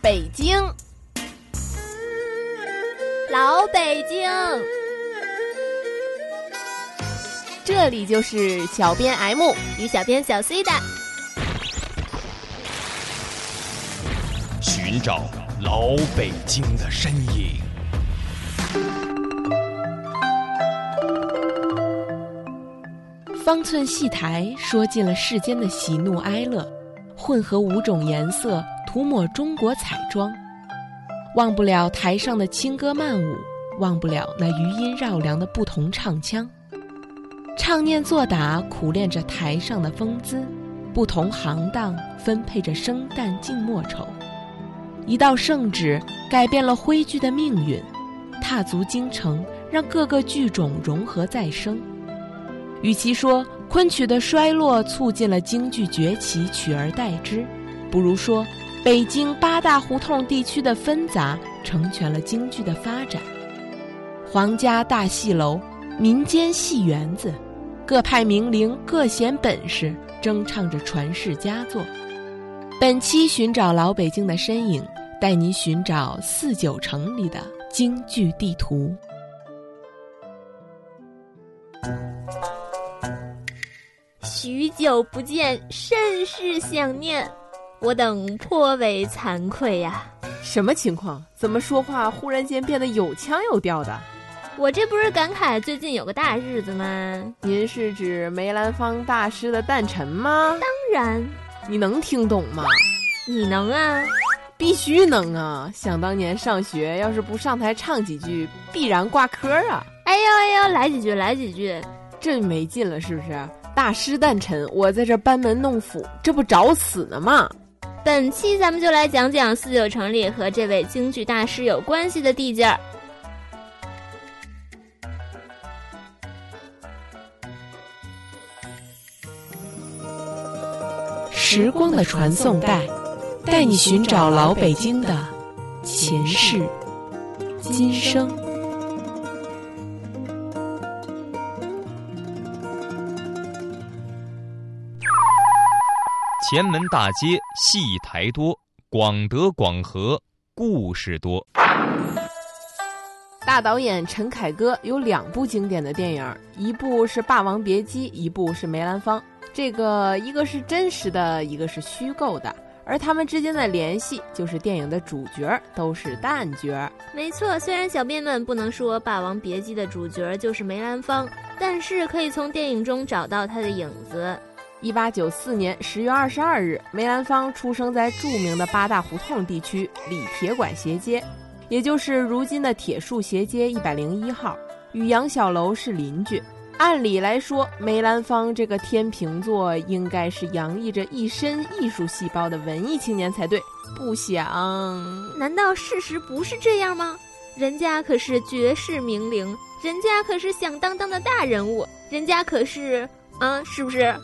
北京，老北京，这里就是小编 M 与小编小 C 的。寻找老北京的身影。方寸戏台说尽了世间的喜怒哀乐，混合五种颜色，涂抹中国彩妆。忘不了台上的轻歌曼舞，忘不了那余音绕梁的不同唱腔。唱念做打，苦练着台上的风姿，不同行当分配着生旦净末丑。一道圣旨改变了徽剧的命运，踏足京城，让各个剧种融合再生。与其说昆曲的衰落促进了京剧崛起，取而代之，不如说北京八大胡同地区的纷杂成全了京剧的发展。皇家大戏楼、民间戏园子，各派名伶各显本事，争唱着传世佳作。本期寻找老北京的身影，带您寻找四九城里的京剧地图。许久不见，甚是想念，我等颇为惭愧呀。什么情况？怎么说话忽然间变得有腔有调的？我这不是感慨最近有个大日子吗？您是指梅兰芳大师的诞辰吗？当然。你能听懂吗？你能啊？必须能啊！想当年上学，要是不上台唱几句，必然挂科啊！哎呦哎呦，来几句，来几句，这没劲了，是不是？大师诞辰，我在这班门弄斧，这不找死呢吗？本期咱们就来讲讲四九城里和这位京剧大师有关系的地界儿。时光的传送带，带你寻找老北京的前世今生。前门大街戏台多，广德广和故事多。大导演陈凯歌有两部经典的电影，一部是《霸王别姬》，一部是《梅兰芳》。这个一个是真实的，一个是虚构的，而他们之间的联系就是电影的主角都是旦角。没错，虽然小编们不能说《霸王别姬》的主角就是梅兰芳，但是可以从电影中找到他的影子。一八九四年十月二十二日，梅兰芳出生在著名的八大胡同地区李铁馆斜街，也就是如今的铁树斜街一百零一号，与杨小楼是邻居。按理来说，梅兰芳这个天秤座应该是洋溢着一身艺术细胞的文艺青年才对，不想？难道事实不是这样吗？人家可是绝世名伶，人家可是响当当的大人物，人家可是……啊，是不是？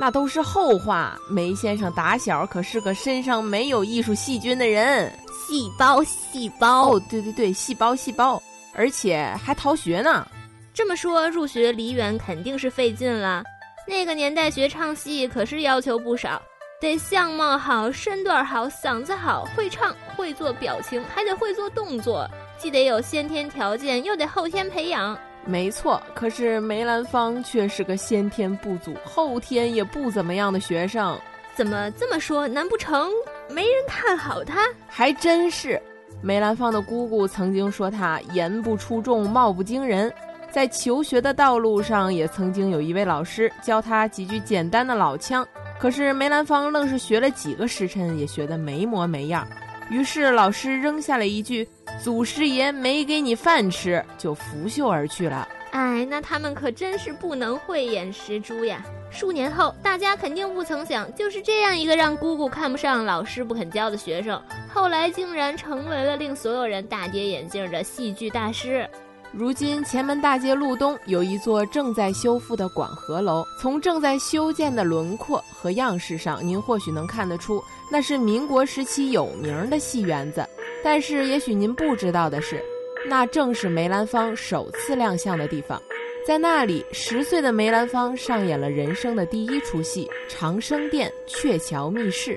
那都是后话。梅先生打小可是个身上没有艺术细菌的人，细胞，细胞。哦，对对对，细胞，细胞，而且还逃学呢。这么说，入学梨园肯定是费劲了。那个年代学唱戏可是要求不少，得相貌好、身段好、嗓子好、会唱、会做表情，还得会做动作，既得有先天条件，又得后天培养。没错，可是梅兰芳却是个先天不足、后天也不怎么样的学生。怎么这么说？难不成没人看好他？还真是。梅兰芳的姑姑曾经说他言不出众，貌不惊人。在求学的道路上，也曾经有一位老师教他几句简单的老腔，可是梅兰芳愣是学了几个时辰，也学得没模没样。于是老师扔下了一句：“祖师爷没给你饭吃”，就拂袖而去了。哎，那他们可真是不能慧眼识珠呀！数年后，大家肯定不曾想，就是这样一个让姑姑看不上、老师不肯教的学生，后来竟然成为了令所有人大跌眼镜的戏剧大师。如今前门大街路东有一座正在修复的广和楼，从正在修建的轮廓和样式上，您或许能看得出那是民国时期有名的戏园子。但是也许您不知道的是，那正是梅兰芳首次亮相的地方。在那里，十岁的梅兰芳上演了人生的第一出戏《长生殿·鹊桥密室》。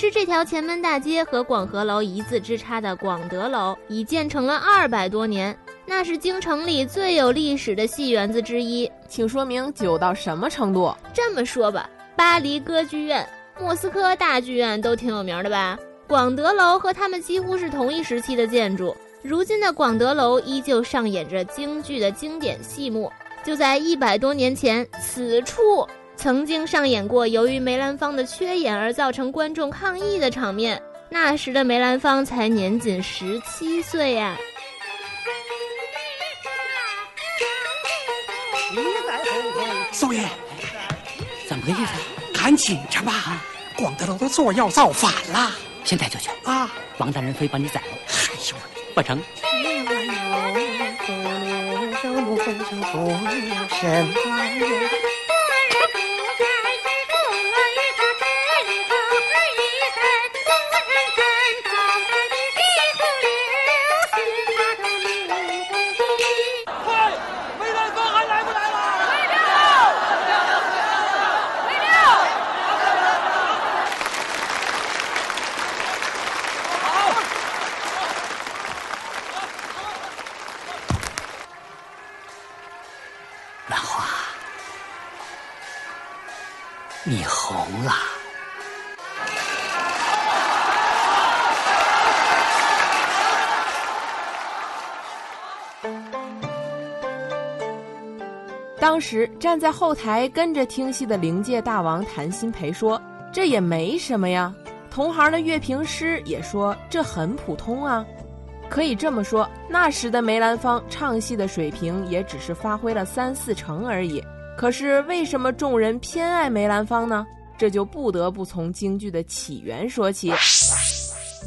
是这条前门大街和广和楼一字之差的广德楼，已建成了二百多年，那是京城里最有历史的戏园子之一。请说明久到什么程度？这么说吧，巴黎歌剧院、莫斯科大剧院都挺有名的吧？广德楼和他们几乎是同一时期的建筑。如今的广德楼依旧上演着京剧的经典戏目。就在一百多年前，此处。曾经上演过由于梅兰芳的缺演而造成观众抗议的场面，那时的梅兰芳才年仅十七岁呀。少爷，怎么个意思？赶紧着吧，广德楼的座要造反了，现在就去啊！王大人非把你宰了，哎呦，不成。你时站在后台跟着听戏的灵界大王谭鑫培说：“这也没什么呀。”同行的乐评师也说：“这很普通啊。”可以这么说，那时的梅兰芳唱戏的水平也只是发挥了三四成而已。可是为什么众人偏爱梅兰芳呢？这就不得不从京剧的起源说起。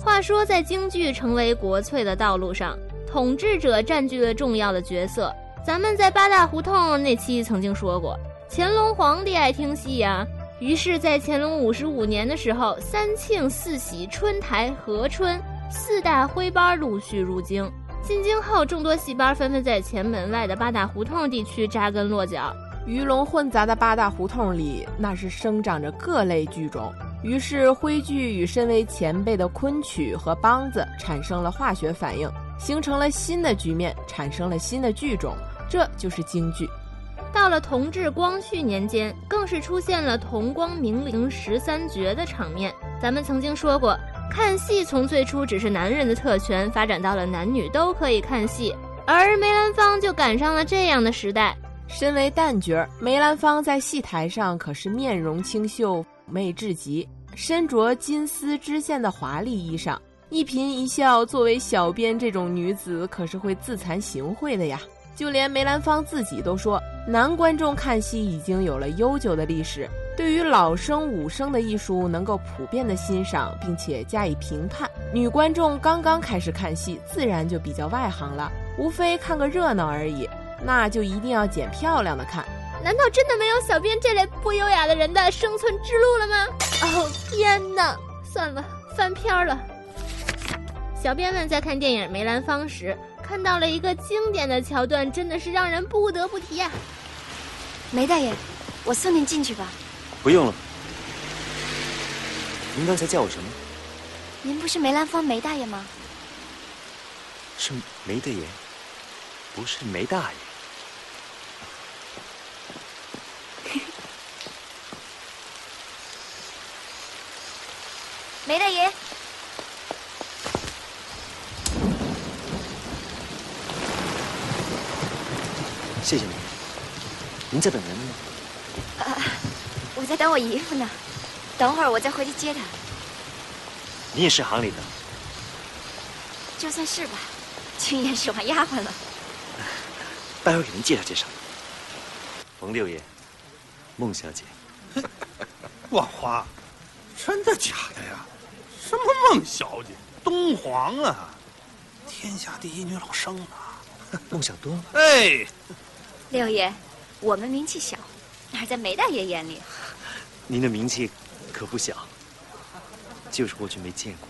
话说，在京剧成为国粹的道路上，统治者占据了重要的角色。咱们在八大胡同那期曾经说过，乾隆皇帝爱听戏呀。于是，在乾隆五十五年的时候，三庆、四喜、春台、和春四大徽班陆续入京。进京后，众多戏班纷纷在前门外的八大胡同地区扎根落脚。鱼龙混杂的八大胡同里，那是生长着各类剧种。于是徽剧与身为前辈的昆曲和梆子产生了化学反应，形成了新的局面，产生了新的剧种，这就是京剧。到了同治、光绪年间，更是出现了同光明灵十三绝的场面。咱们曾经说过，看戏从最初只是男人的特权，发展到了男女都可以看戏，而梅兰芳就赶上了这样的时代。身为旦角，梅兰芳在戏台上可是面容清秀、妩媚至极，身着金丝织线的华丽衣裳，一颦一笑，作为小编这种女子可是会自惭形秽的呀。就连梅兰芳自己都说，男观众看戏已经有了悠久的历史，对于老生武生的艺术能够普遍的欣赏，并且加以评判；女观众刚刚开始看戏，自然就比较外行了，无非看个热闹而已。那就一定要捡漂亮的看。难道真的没有小编这类不优雅的人的生存之路了吗？哦天哪！算了，翻篇了。小编们在看电影《梅兰芳》时，看到了一个经典的桥段，真的是让人不得不提呀。梅大爷，我送您进去吧。不用了。您刚才叫我什么？您不是梅兰芳梅大爷吗？是梅大爷。不是梅大爷，梅大爷，谢谢您。您在等人吗？啊，我在等我姨夫呢。等会儿我再回去接他。你也是行里的？就算是吧，青燕是我丫鬟了。待会儿给您介绍介绍，冯六爷，孟小姐。万花，真的假的呀？什么孟小姐？东皇啊，天下第一女老生啊！孟小冬。哎，六爷，我们名气小，哪在梅大爷眼里？您的名气可不小，就是过去没见过。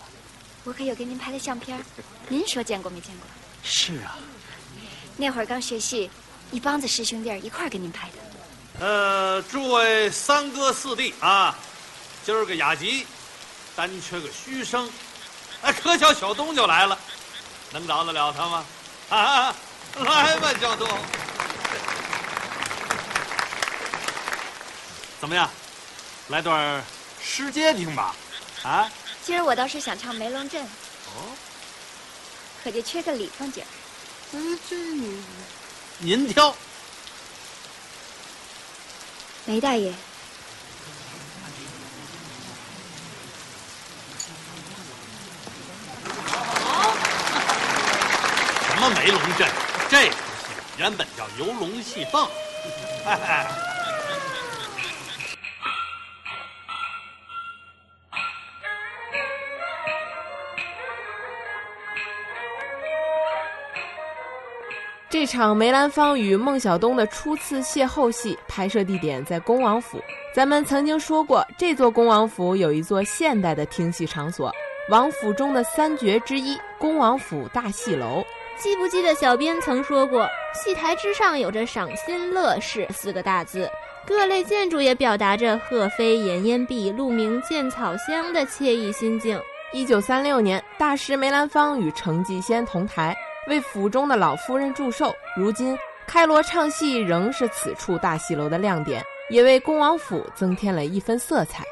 我可有给您拍的相片，您说见过没见过？是啊。那会儿刚学戏，一帮子师兄弟一块儿给您拍的。呃，诸位三哥四弟啊，今儿个雅集，单缺个虚声，哎，可巧小东就来了，能饶得了他吗？啊，来吧，小东，怎么样？来段诗街听吧？啊？今儿我倒是想唱《梅龙镇》，哦，可就缺个李凤姐儿。嗯，这您挑。梅大爷，什么梅龙镇？这出戏原本叫游龙戏凤。这场梅兰芳与孟小冬的初次邂逅戏拍摄地点在恭王府。咱们曾经说过，这座恭王府有一座现代的听戏场所，王府中的三绝之一——恭王府大戏楼。记不记得小编曾说过，戏台之上有着“赏心乐事”四个大字，各类建筑也表达着“鹤飞岩烟碧，鹿鸣涧草香”的惬意心境。一九三六年，大师梅兰芳与程继先同台。为府中的老夫人祝寿。如今开锣唱戏仍是此处大戏楼的亮点，也为恭王府增添了一分色彩。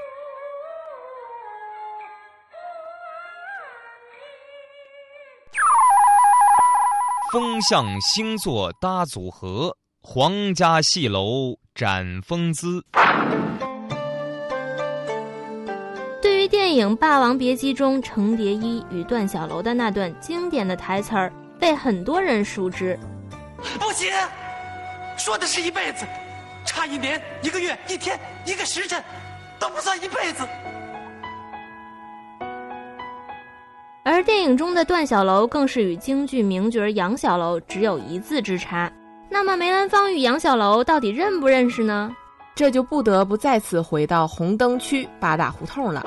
风向星座搭组合，皇家戏楼展风姿。对于电影《霸王别姬》中程蝶衣与段小楼的那段经典的台词儿。被很多人熟知，不行，说的是一辈子，差一年、一个月、一天、一个时辰，都不算一辈子。而电影中的段小楼更是与京剧名角杨小楼只有一字之差。那么梅兰芳与杨小楼到底认不认识呢？这就不得不再次回到红灯区八大胡同了。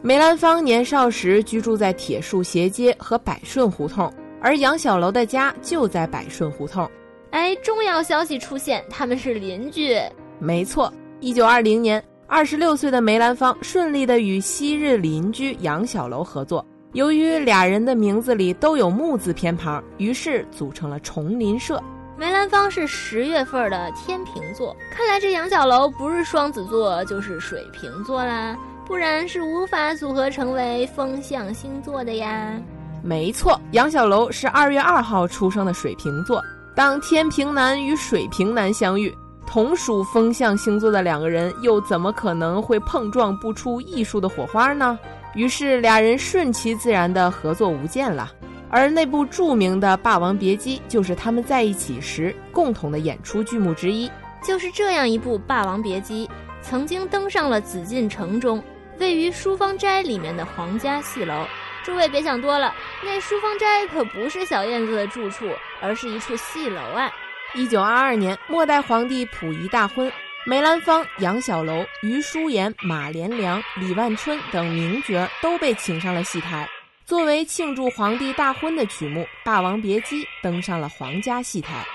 梅兰芳年少时居住在铁树斜街和百顺胡同，而杨小楼的家就在百顺胡同。哎，重要消息出现，他们是邻居。没错，一九二零年，二十六岁的梅兰芳顺利的与昔日邻居杨小楼合作。由于俩人的名字里都有木字偏旁，于是组成了重林社。梅兰芳是十月份的天平座，看来这杨小楼不是双子座就是水瓶座啦。不然是无法组合成为风象星座的呀。没错，杨小楼是二月二号出生的水瓶座。当天平男与水瓶男相遇，同属风象星座的两个人，又怎么可能会碰撞不出艺术的火花呢？于是俩人顺其自然的合作无间了。而那部著名的《霸王别姬》，就是他们在一起时共同的演出剧目之一。就是这样一部《霸王别姬》，曾经登上了紫禁城中。位于书芳斋里面的皇家戏楼，诸位别想多了，那书芳斋可不是小燕子的住处，而是一处戏楼啊。一九二二年，末代皇帝溥仪大婚，梅兰芳、杨小楼、余叔岩、马连良、李万春等名角都被请上了戏台。作为庆祝皇帝大婚的曲目，《霸王别姬》登上了皇家戏台。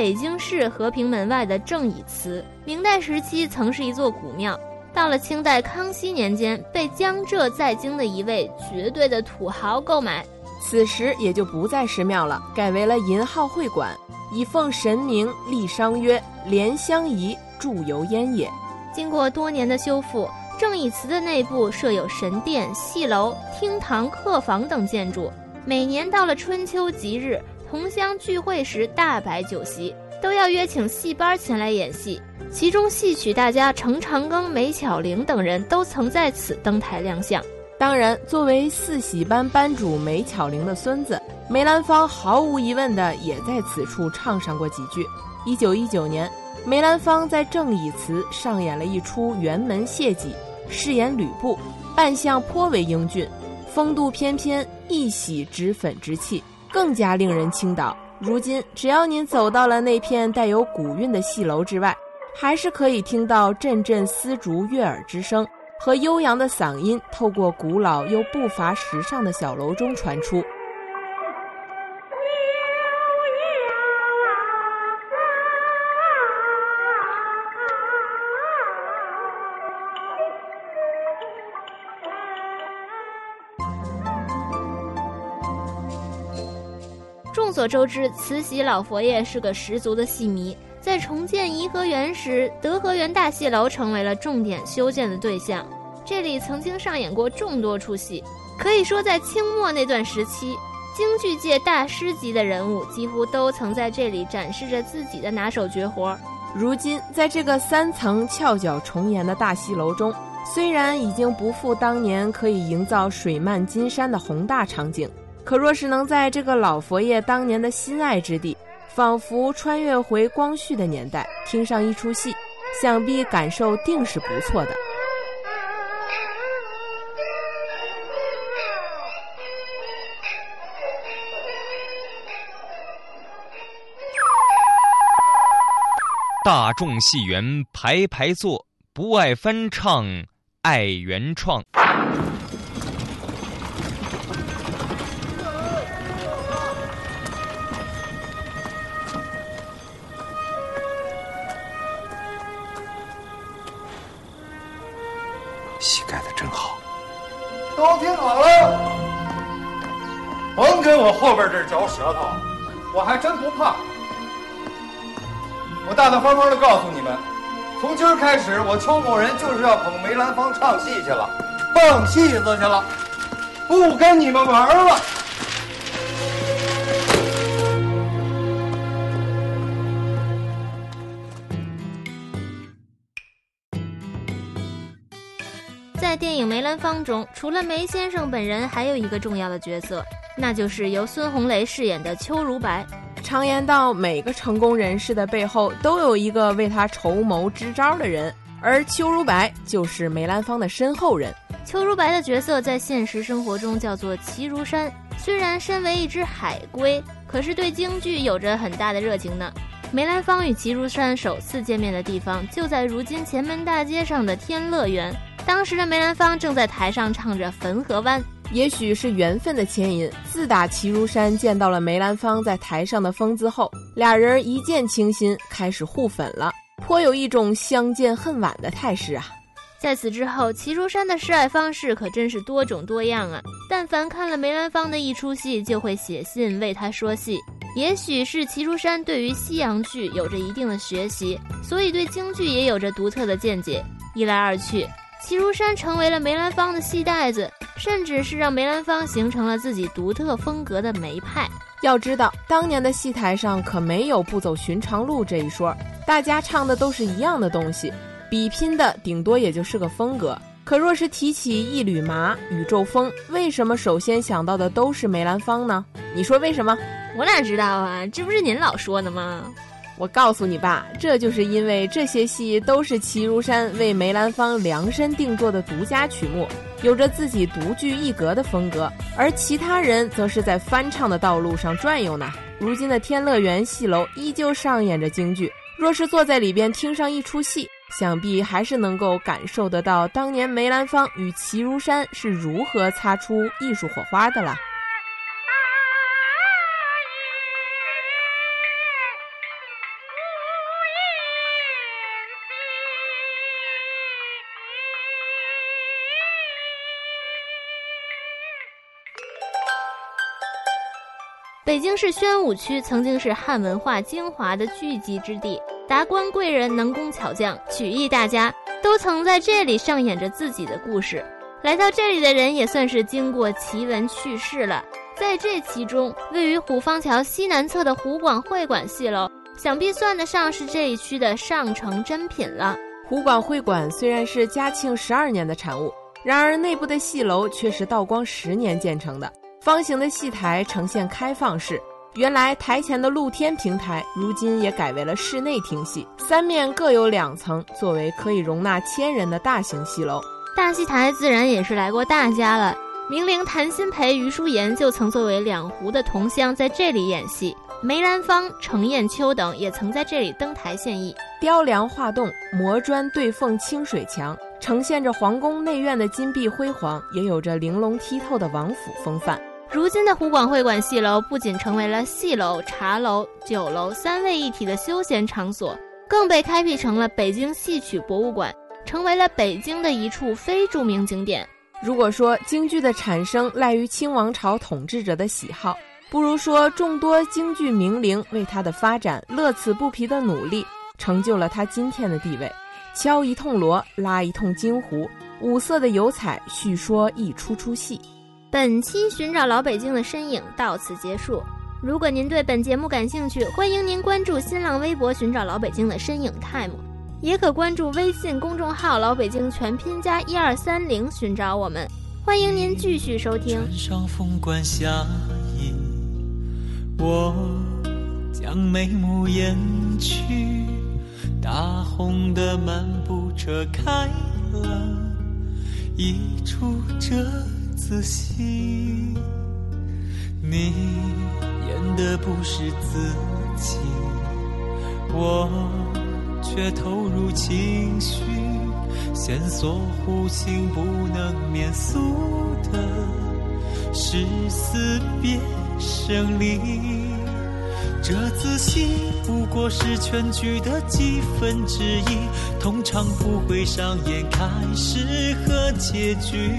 北京市和平门外的正义祠，明代时期曾是一座古庙，到了清代康熙年间，被江浙在京的一位绝对的土豪购买，此时也就不再是庙了，改为了银号会馆，以奉神明立商曰“莲香仪，祝由烟也”。经过多年的修复，正义祠的内部设有神殿、戏楼、厅堂、客房等建筑，每年到了春秋吉日。同乡聚会时大摆酒席，都要约请戏班前来演戏。其中戏曲大家程长庚、梅巧玲等人都曾在此登台亮相。当然，作为四喜班班主梅巧玲的孙子，梅兰芳毫无疑问的也在此处唱上过几句。一九一九年，梅兰芳在正义祠上演了一出辕门谢祭，饰演吕布，扮相颇为英俊，风度翩翩，一洗脂粉之气。更加令人倾倒，如今，只要您走到了那片带有古韵的戏楼之外，还是可以听到阵阵丝竹悦耳之声和悠扬的嗓音，透过古老又不乏时尚的小楼中传出。众所周知，慈禧老佛爷是个十足的戏迷。在重建颐和园时，德和园大戏楼成为了重点修建的对象。这里曾经上演过众多出戏，可以说在清末那段时期，京剧界大师级的人物几乎都曾在这里展示着自己的拿手绝活。如今，在这个三层翘角重檐的大戏楼中，虽然已经不复当年可以营造水漫金山的宏大场景。可若是能在这个老佛爷当年的心爱之地，仿佛穿越回光绪的年代，听上一出戏，想必感受定是不错的。大众戏园排排坐，不爱翻唱，爱原创。我大大方方的告诉你们，从今儿开始，我邱某人就是要捧梅兰芳唱戏去了，放戏子去了，不跟你们玩了。在电影《梅兰芳》中，除了梅先生本人，还有一个重要的角色，那就是由孙红雷饰演的邱如白。常言道，每个成功人士的背后都有一个为他筹谋支招的人，而邱如白就是梅兰芳的身后人。邱如白的角色在现实生活中叫做齐如山，虽然身为一只海龟，可是对京剧有着很大的热情呢。梅兰芳与齐如山首次见面的地方就在如今前门大街上的天乐园。当时的梅兰芳正在台上唱着《汾河湾》，也许是缘分的牵引，自打齐如山见到了梅兰芳在台上的风姿后，俩人一见倾心，开始互粉了，颇有一种相见恨晚的态势啊。在此之后，齐如山的示爱方式可真是多种多样啊！但凡看了梅兰芳的一出戏，就会写信为他说戏。也许是齐如山对于西洋剧有着一定的学习，所以对京剧也有着独特的见解。一来二去。齐如山成为了梅兰芳的戏带子，甚至是让梅兰芳形成了自己独特风格的梅派。要知道，当年的戏台上可没有不走寻常路这一说，大家唱的都是一样的东西，比拼的顶多也就是个风格。可若是提起一缕麻、宇宙风，为什么首先想到的都是梅兰芳呢？你说为什么？我哪知道啊？这不是您老说的吗？我告诉你吧，这就是因为这些戏都是齐如山为梅兰芳量身定做的独家曲目，有着自己独具一格的风格，而其他人则是在翻唱的道路上转悠呢。如今的天乐园戏楼依旧上演着京剧，若是坐在里边听上一出戏，想必还是能够感受得到当年梅兰芳与齐如山是如何擦出艺术火花的了。北京市宣武区曾经是汉文化精华的聚集之地，达官贵人、能工巧匠、曲艺大家都曾在这里上演着自己的故事。来到这里的人也算是经过奇闻趣事了。在这其中，位于虎坊桥西南侧的湖广会馆戏楼，想必算得上是这一区的上乘珍品了。湖广会馆虽然是嘉庆十二年的产物，然而内部的戏楼却是道光十年建成的。方形的戏台呈现开放式，原来台前的露天平台，如今也改为了室内听戏。三面各有两层，作为可以容纳千人的大型戏楼。大戏台自然也是来过大家了，名伶谭鑫培、余淑妍就曾作为两湖的同乡在这里演戏。梅兰芳、程砚秋等也曾在这里登台献艺。雕梁画栋、磨砖对缝清水墙，呈现着皇宫内院的金碧辉煌，也有着玲珑剔透的王府风范。如今的湖广会馆戏楼不仅成为了戏楼、茶楼、酒楼三位一体的休闲场所，更被开辟成了北京戏曲博物馆，成为了北京的一处非著名景点。如果说京剧的产生赖于清王朝统治者的喜好，不如说众多京剧名伶为它的发展乐此不疲的努力，成就了它今天的地位。敲一通锣，拉一通京胡，五色的油彩叙说一出出戏。本期寻找老北京的身影到此结束。如果您对本节目感兴趣，欢迎您关注新浪微博“寻找老北京的身影 time”，也可关注微信公众号“老北京全拼加一二三零”寻找我们。欢迎您继续收听。上凤冠霞衣，我将眉目掩去，大红的漫步车开了，一出这。仔细，你演的不是自己，我却投入情绪，线索弧形不能免俗的是死别生离。这仔细不过是全剧的几分之一，通常不会上演开始和结局。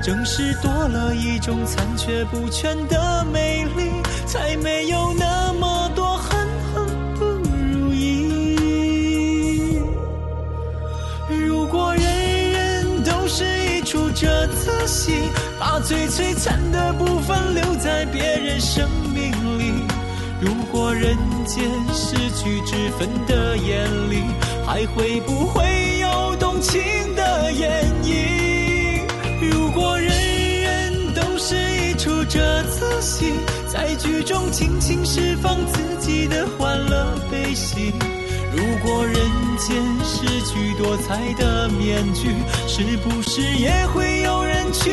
正是多了一种残缺不全的美丽，才没有那么多恨恨不如意。如果人人都是一出这次戏，把最璀璨的部分留在别人生命里。如果人间失去脂粉的眼里，还会不会有动情的演绎？如果人人都是一出这次戏，在剧中尽情释放自己的欢乐悲喜。如果人间失去多彩的面具，是不是也会有人去？